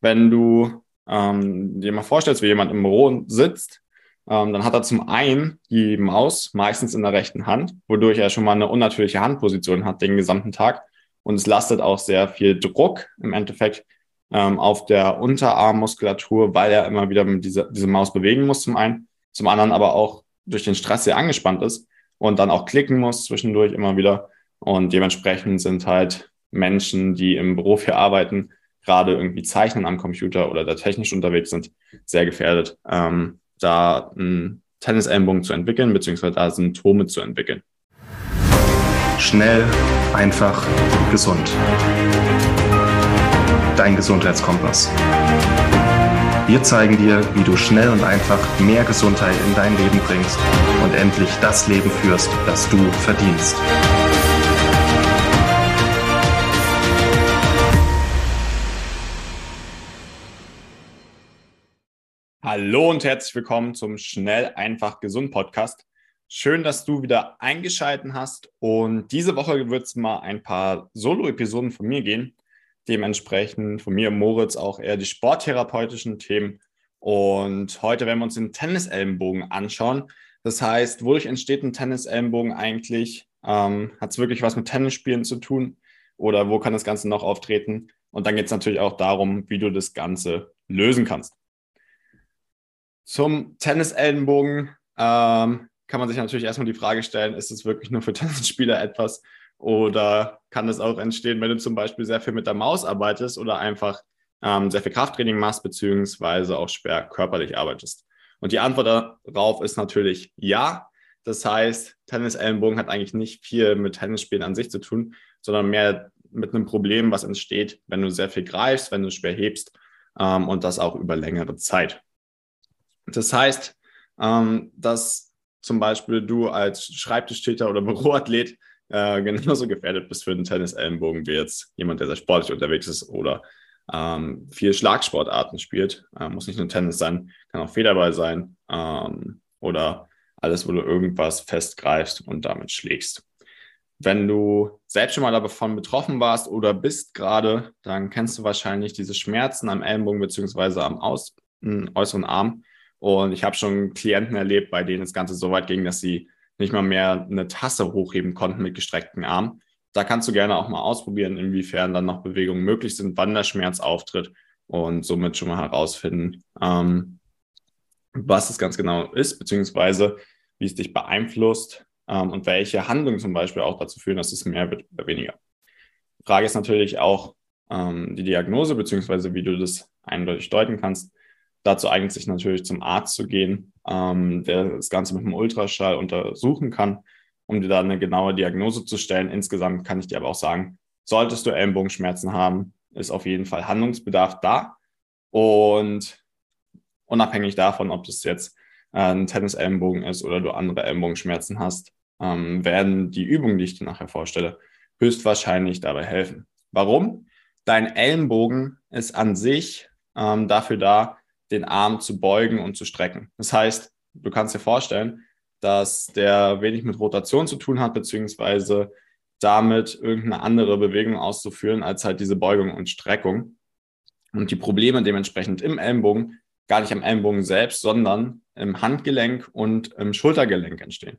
wenn du ähm, dir mal vorstellst, wie jemand im Büro sitzt, ähm, dann hat er zum einen die Maus meistens in der rechten Hand, wodurch er schon mal eine unnatürliche Handposition hat den gesamten Tag. Und es lastet auch sehr viel Druck im Endeffekt ähm, auf der Unterarmmuskulatur, weil er immer wieder mit dieser, diese Maus bewegen muss zum einen, zum anderen aber auch durch den Stress sehr angespannt ist und dann auch klicken muss zwischendurch immer wieder. Und dementsprechend sind halt Menschen, die im Beruf hier arbeiten, gerade irgendwie zeichnen am Computer oder da technisch unterwegs sind, sehr gefährdet, ähm, da einen Tennisellenbogen zu entwickeln, beziehungsweise da Symptome zu entwickeln. Schnell, einfach, gesund. Dein Gesundheitskompass. Wir zeigen dir, wie du schnell und einfach mehr Gesundheit in dein Leben bringst und endlich das Leben führst, das du verdienst. Hallo und herzlich willkommen zum Schnell, einfach, gesund Podcast. Schön, dass du wieder eingeschaltet hast. Und diese Woche wird es mal ein paar Solo-Episoden von mir gehen. Dementsprechend von mir, Moritz, auch eher die sporttherapeutischen Themen. Und heute werden wir uns den Tennisellenbogen anschauen. Das heißt, wodurch entsteht ein Tennisellenbogen eigentlich? Ähm, Hat es wirklich was mit Tennisspielen zu tun? Oder wo kann das Ganze noch auftreten? Und dann geht es natürlich auch darum, wie du das Ganze lösen kannst. Zum Tennisellenbogen ähm, kann man sich natürlich erstmal die Frage stellen, ist es wirklich nur für Tennisspieler etwas oder kann es auch entstehen, wenn du zum Beispiel sehr viel mit der Maus arbeitest oder einfach ähm, sehr viel Krafttraining machst, beziehungsweise auch schwer körperlich arbeitest? Und die Antwort darauf ist natürlich ja. Das heißt, Tennisellenbogen hat eigentlich nicht viel mit Tennisspielen an sich zu tun, sondern mehr mit einem Problem, was entsteht, wenn du sehr viel greifst, wenn du schwer hebst ähm, und das auch über längere Zeit. Das heißt, ähm, dass zum Beispiel du als Schreibtischtäter oder Büroathlet äh, genauso gefährdet bist für einen Tennisellenbogen wie jetzt jemand, der sehr sportlich unterwegs ist oder ähm, viel Schlagsportarten spielt. Äh, muss nicht nur Tennis sein, kann auch Federball sein ähm, oder alles, wo du irgendwas festgreifst und damit schlägst. Wenn du selbst schon mal davon betroffen warst oder bist gerade, dann kennst du wahrscheinlich diese Schmerzen am Ellenbogen beziehungsweise am Aus, äußeren Arm, und ich habe schon Klienten erlebt, bei denen das Ganze so weit ging, dass sie nicht mal mehr eine Tasse hochheben konnten mit gestreckten Armen. Da kannst du gerne auch mal ausprobieren, inwiefern dann noch Bewegungen möglich sind, wann der Schmerz auftritt und somit schon mal herausfinden, ähm, was es ganz genau ist, beziehungsweise wie es dich beeinflusst ähm, und welche Handlungen zum Beispiel auch dazu führen, dass es mehr wird oder weniger. Frage ist natürlich auch ähm, die Diagnose, beziehungsweise wie du das eindeutig deuten kannst. Dazu eignet sich natürlich zum Arzt zu gehen, ähm, der das Ganze mit einem Ultraschall untersuchen kann, um dir da eine genaue Diagnose zu stellen. Insgesamt kann ich dir aber auch sagen, solltest du Ellenbogenschmerzen haben, ist auf jeden Fall Handlungsbedarf da. Und unabhängig davon, ob das jetzt äh, ein Tennis-Ellenbogen ist oder du andere Ellenbogenschmerzen hast, ähm, werden die Übungen, die ich dir nachher vorstelle, höchstwahrscheinlich dabei helfen. Warum? Dein Ellenbogen ist an sich ähm, dafür da, den Arm zu beugen und zu strecken. Das heißt, du kannst dir vorstellen, dass der wenig mit Rotation zu tun hat, beziehungsweise damit irgendeine andere Bewegung auszuführen, als halt diese Beugung und Streckung. Und die Probleme dementsprechend im Ellenbogen, gar nicht am Ellenbogen selbst, sondern im Handgelenk und im Schultergelenk entstehen.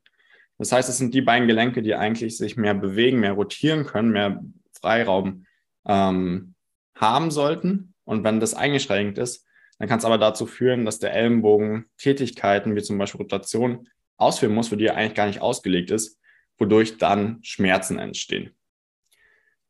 Das heißt, es sind die beiden Gelenke, die eigentlich sich mehr bewegen, mehr rotieren können, mehr Freiraum ähm, haben sollten. Und wenn das eingeschränkt ist, dann kann es aber dazu führen, dass der Ellenbogen Tätigkeiten wie zum Beispiel Rotation ausführen muss, für die er eigentlich gar nicht ausgelegt ist, wodurch dann Schmerzen entstehen.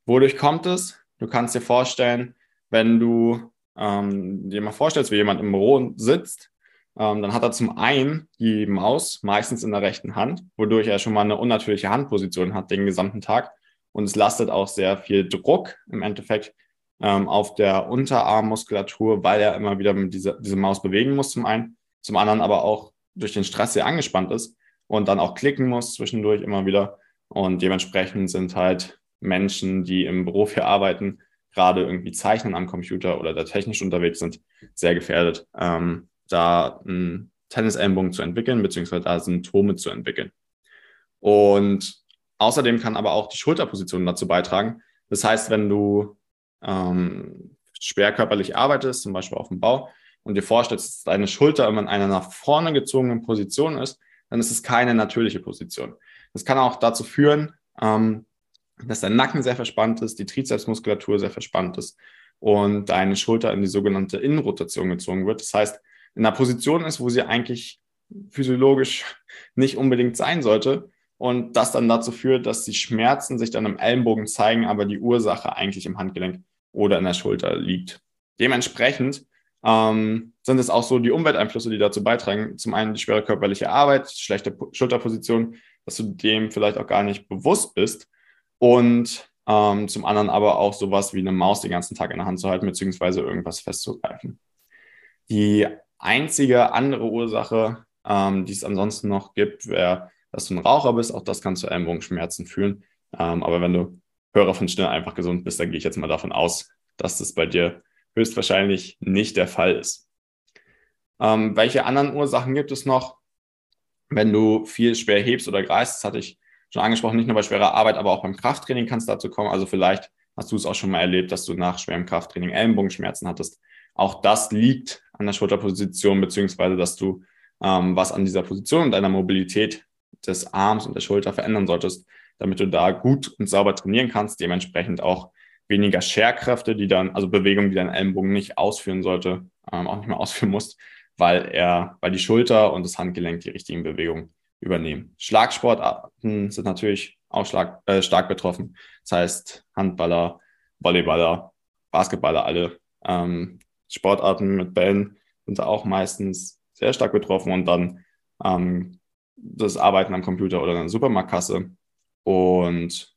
Wodurch kommt es? Du kannst dir vorstellen, wenn du ähm, dir mal vorstellst, wie jemand im Büro sitzt, ähm, dann hat er zum einen die Maus meistens in der rechten Hand, wodurch er schon mal eine unnatürliche Handposition hat den gesamten Tag. Und es lastet auch sehr viel Druck im Endeffekt ähm, auf der Unterarmmuskulatur, weil er immer wieder mit diese Maus bewegen muss zum einen, zum anderen aber auch durch den Stress sehr angespannt ist und dann auch klicken muss zwischendurch immer wieder. Und dementsprechend sind halt Menschen, die im Beruf hier arbeiten, gerade irgendwie zeichnen am Computer oder da technisch unterwegs sind, sehr gefährdet, ähm, da einen Tennisellenbogen zu entwickeln, beziehungsweise da Symptome zu entwickeln. Und außerdem kann aber auch die Schulterposition dazu beitragen. Das heißt, wenn du ähm, schwer körperlich arbeitest, zum Beispiel auf dem Bau, und dir vorstellst, dass deine Schulter immer in einer nach vorne gezogenen Position ist, dann ist es keine natürliche Position. Das kann auch dazu führen, ähm, dass dein Nacken sehr verspannt ist, die Trizepsmuskulatur sehr verspannt ist und deine Schulter in die sogenannte Innenrotation gezogen wird. Das heißt, in einer Position ist, wo sie eigentlich physiologisch nicht unbedingt sein sollte und das dann dazu führt, dass die Schmerzen sich dann im Ellenbogen zeigen, aber die Ursache eigentlich im Handgelenk oder in der Schulter liegt. Dementsprechend ähm, sind es auch so die Umwelteinflüsse, die dazu beitragen. Zum einen die schwere körperliche Arbeit, schlechte Schulterposition, dass du dem vielleicht auch gar nicht bewusst bist. Und ähm, zum anderen aber auch sowas wie eine Maus den ganzen Tag in der Hand zu halten, beziehungsweise irgendwas festzugreifen. Die einzige andere Ursache, ähm, die es ansonsten noch gibt, wäre, dass du ein Raucher bist. Auch das kann zu Ellenbogenschmerzen führen. Ähm, aber wenn du Hörer von Stimme einfach gesund bist, dann gehe ich jetzt mal davon aus, dass das bei dir höchstwahrscheinlich nicht der Fall ist. Ähm, welche anderen Ursachen gibt es noch? Wenn du viel schwer hebst oder greifst, das hatte ich schon angesprochen, nicht nur bei schwerer Arbeit, aber auch beim Krafttraining kann es dazu kommen. Also vielleicht hast du es auch schon mal erlebt, dass du nach schwerem Krafttraining Ellenbogenschmerzen hattest. Auch das liegt an der Schulterposition, beziehungsweise dass du ähm, was an dieser Position und deiner Mobilität des Arms und der Schulter verändern solltest, damit du da gut und sauber trainieren kannst, dementsprechend auch weniger Scherkräfte, die dann, also Bewegungen, die dein Ellenbogen nicht ausführen sollte, ähm, auch nicht mehr ausführen musst, weil er, weil die Schulter und das Handgelenk die richtigen Bewegungen übernehmen. Schlagsportarten sind natürlich auch stark, äh, stark betroffen. Das heißt, Handballer, Volleyballer, Basketballer, alle ähm, Sportarten mit Bällen sind da auch meistens sehr stark betroffen und dann ähm, das Arbeiten am Computer oder in der Supermarktkasse. Und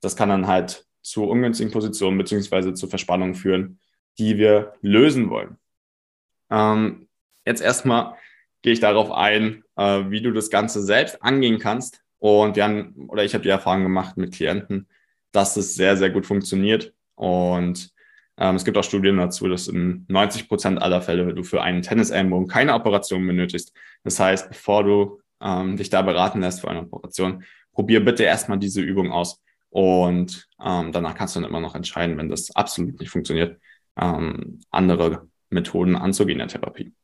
das kann dann halt zu ungünstigen Positionen beziehungsweise zu Verspannungen führen, die wir lösen wollen. Ähm, jetzt erstmal gehe ich darauf ein, äh, wie du das Ganze selbst angehen kannst. Und wir haben, oder ich habe die Erfahrung gemacht mit Klienten, dass es sehr, sehr gut funktioniert. Und ähm, es gibt auch Studien dazu, dass in 90 Prozent aller Fälle du für einen Tennisellenbogen keine Operation benötigst. Das heißt, bevor du ähm, dich da beraten lässt für eine Operation, probier bitte erstmal diese Übung aus. Und ähm, danach kannst du dann immer noch entscheiden, wenn das absolut nicht funktioniert, ähm, andere Methoden anzugehen in der Therapie.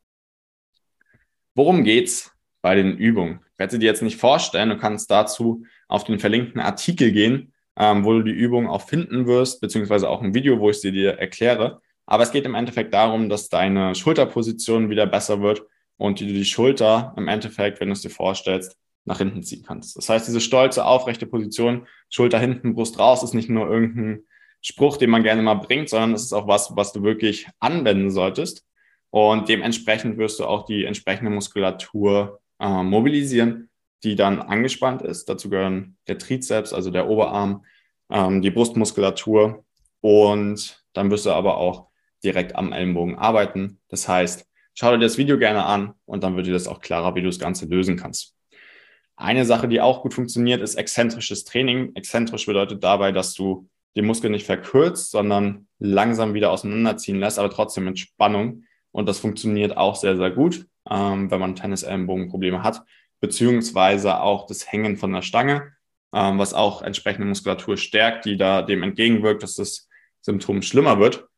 Worum geht's bei den Übungen? Ich werde sie dir jetzt nicht vorstellen. Du kannst dazu auf den verlinkten Artikel gehen, ähm, wo du die Übung auch finden wirst, beziehungsweise auch ein Video, wo ich sie dir erkläre. Aber es geht im Endeffekt darum, dass deine Schulterposition wieder besser wird und du die Schulter im Endeffekt, wenn du es dir vorstellst, nach hinten ziehen kannst. Das heißt, diese stolze, aufrechte Position, Schulter hinten, Brust raus, ist nicht nur irgendein Spruch, den man gerne mal bringt, sondern es ist auch was, was du wirklich anwenden solltest. Und dementsprechend wirst du auch die entsprechende Muskulatur äh, mobilisieren, die dann angespannt ist. Dazu gehören der Trizeps, also der Oberarm, ähm, die Brustmuskulatur. Und dann wirst du aber auch direkt am Ellenbogen arbeiten. Das heißt, schau dir das Video gerne an und dann wird dir das auch klarer, wie du das Ganze lösen kannst. Eine Sache, die auch gut funktioniert, ist exzentrisches Training. Exzentrisch bedeutet dabei, dass du den Muskel nicht verkürzt, sondern langsam wieder auseinanderziehen lässt, aber trotzdem mit Spannung. Und das funktioniert auch sehr, sehr gut, ähm, wenn man Tennis-Ellenbogenprobleme hat, beziehungsweise auch das Hängen von der Stange, ähm, was auch entsprechende Muskulatur stärkt, die da dem entgegenwirkt, dass das Symptom schlimmer wird.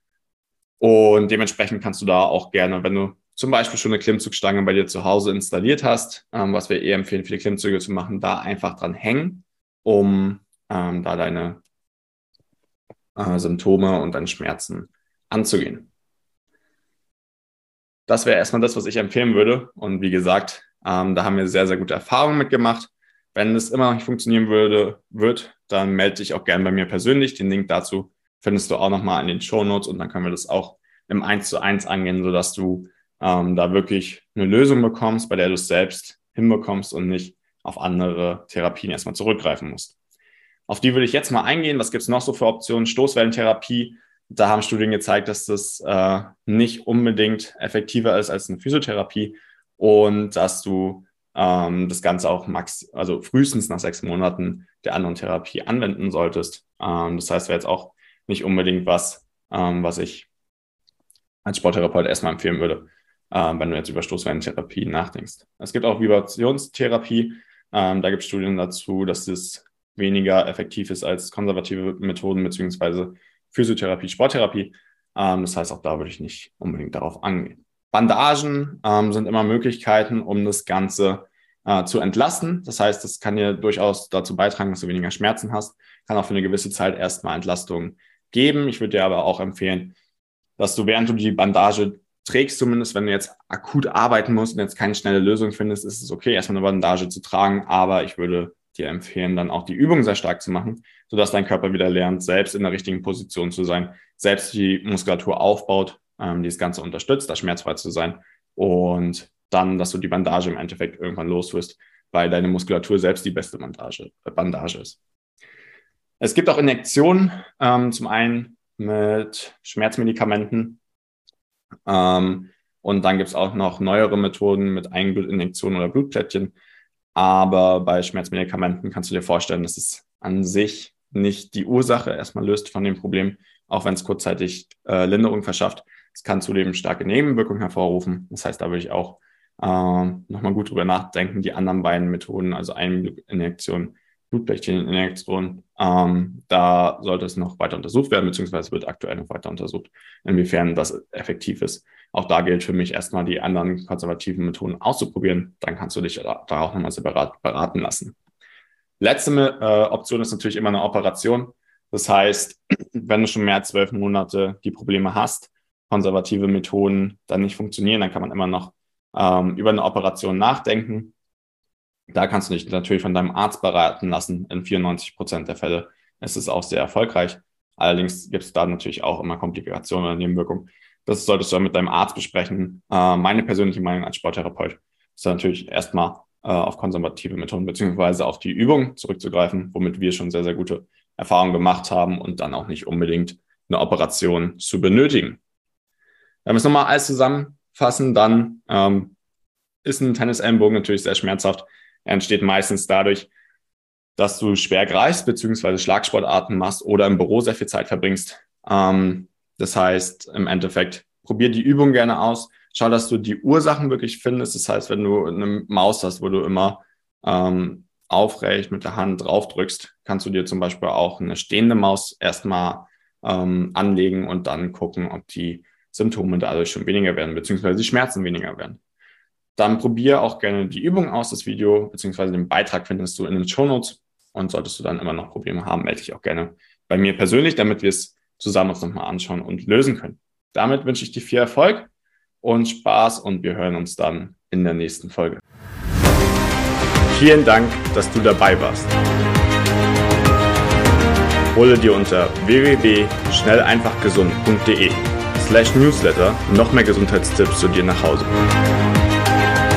Und dementsprechend kannst du da auch gerne, wenn du zum Beispiel schon eine Klimmzugstange bei dir zu Hause installiert hast, ähm, was wir eher empfehlen, viele Klimmzüge zu machen, da einfach dran hängen, um ähm, da deine äh, Symptome und deine Schmerzen anzugehen das wäre erstmal das, was ich empfehlen würde. Und wie gesagt, ähm, da haben wir sehr, sehr gute Erfahrungen mitgemacht. Wenn es immer noch nicht funktionieren würde, wird, dann melde dich auch gerne bei mir persönlich. Den Link dazu findest du auch nochmal in den Show Notes und dann können wir das auch im 1 zu 1 angehen, sodass du ähm, da wirklich eine Lösung bekommst, bei der du es selbst hinbekommst und nicht auf andere Therapien erstmal zurückgreifen musst. Auf die würde ich jetzt mal eingehen. Was gibt es noch so für Optionen? Stoßwellentherapie da haben Studien gezeigt, dass das äh, nicht unbedingt effektiver ist als eine Physiotherapie und dass du ähm, das Ganze auch max, also frühestens nach sechs Monaten der anderen Therapie anwenden solltest. Ähm, das heißt, wäre jetzt auch nicht unbedingt was, ähm, was ich als Sporttherapeut erstmal empfehlen würde, äh, wenn du jetzt über Stoßwellentherapie nachdenkst. Es gibt auch Vibrationstherapie. Ähm, da gibt es Studien dazu, dass es weniger effektiv ist als konservative Methoden beziehungsweise Physiotherapie, Sporttherapie. Ähm, das heißt, auch da würde ich nicht unbedingt darauf angehen. Bandagen ähm, sind immer Möglichkeiten, um das Ganze äh, zu entlasten. Das heißt, das kann dir durchaus dazu beitragen, dass du weniger Schmerzen hast. Kann auch für eine gewisse Zeit erstmal Entlastung geben. Ich würde dir aber auch empfehlen, dass du, während du die Bandage trägst, zumindest wenn du jetzt akut arbeiten musst und jetzt keine schnelle Lösung findest, ist es okay, erstmal eine Bandage zu tragen. Aber ich würde dir empfehlen, dann auch die Übung sehr stark zu machen, sodass dein Körper wieder lernt, selbst in der richtigen Position zu sein, selbst die Muskulatur aufbaut, ähm, die das Ganze unterstützt, da schmerzfrei zu sein und dann, dass du die Bandage im Endeffekt irgendwann los wirst, weil deine Muskulatur selbst die beste Bandage, äh, Bandage ist. Es gibt auch Injektionen, ähm, zum einen mit Schmerzmedikamenten ähm, und dann gibt es auch noch neuere Methoden mit Eigenblutinjektionen oder Blutplättchen. Aber bei Schmerzmedikamenten kannst du dir vorstellen, dass es an sich nicht die Ursache erstmal löst von dem Problem, auch wenn es kurzzeitig äh, Linderung verschafft. Es kann zudem starke Nebenwirkungen hervorrufen. Das heißt, da würde ich auch äh, nochmal gut drüber nachdenken, die anderen beiden Methoden, also Eigeninjektion, Blutblättcheninjektion, ähm, da sollte es noch weiter untersucht werden, beziehungsweise wird aktuell noch weiter untersucht, inwiefern das effektiv ist. Auch da gilt für mich erstmal die anderen konservativen Methoden auszuprobieren. Dann kannst du dich da, da auch nochmal separat beraten lassen. Letzte äh, Option ist natürlich immer eine Operation. Das heißt, wenn du schon mehr als zwölf Monate die Probleme hast, konservative Methoden dann nicht funktionieren, dann kann man immer noch ähm, über eine Operation nachdenken. Da kannst du dich natürlich von deinem Arzt beraten lassen. In 94 Prozent der Fälle ist es auch sehr erfolgreich. Allerdings gibt es da natürlich auch immer Komplikationen oder Nebenwirkungen. Das solltest du mit deinem Arzt besprechen. Äh, meine persönliche Meinung als Sporttherapeut ist natürlich erstmal äh, auf konservative Methoden beziehungsweise auf die Übung zurückzugreifen, womit wir schon sehr, sehr gute Erfahrungen gemacht haben und dann auch nicht unbedingt eine Operation zu benötigen. Wenn wir es nochmal alles zusammenfassen, dann ähm, ist ein Tennis-Ellenbogen natürlich sehr schmerzhaft. Er entsteht meistens dadurch, dass du schwer greifst, beziehungsweise Schlagsportarten machst oder im Büro sehr viel Zeit verbringst. Ähm, das heißt, im Endeffekt, probier die Übung gerne aus. Schau, dass du die Ursachen wirklich findest. Das heißt, wenn du eine Maus hast, wo du immer ähm, aufrecht mit der Hand drauf drückst, kannst du dir zum Beispiel auch eine stehende Maus erstmal ähm, anlegen und dann gucken, ob die Symptome dadurch schon weniger werden, beziehungsweise die Schmerzen weniger werden. Dann probier auch gerne die Übung aus. Das Video beziehungsweise den Beitrag findest du in den Show Notes. Und solltest du dann immer noch Probleme haben, melde dich auch gerne bei mir persönlich, damit wir es zusammen uns nochmal anschauen und lösen können. Damit wünsche ich dir viel Erfolg und Spaß und wir hören uns dann in der nächsten Folge. Vielen Dank, dass du dabei warst. Hole dir unter www.schnelleinfachgesund.de slash newsletter noch mehr Gesundheitstipps zu dir nach Hause.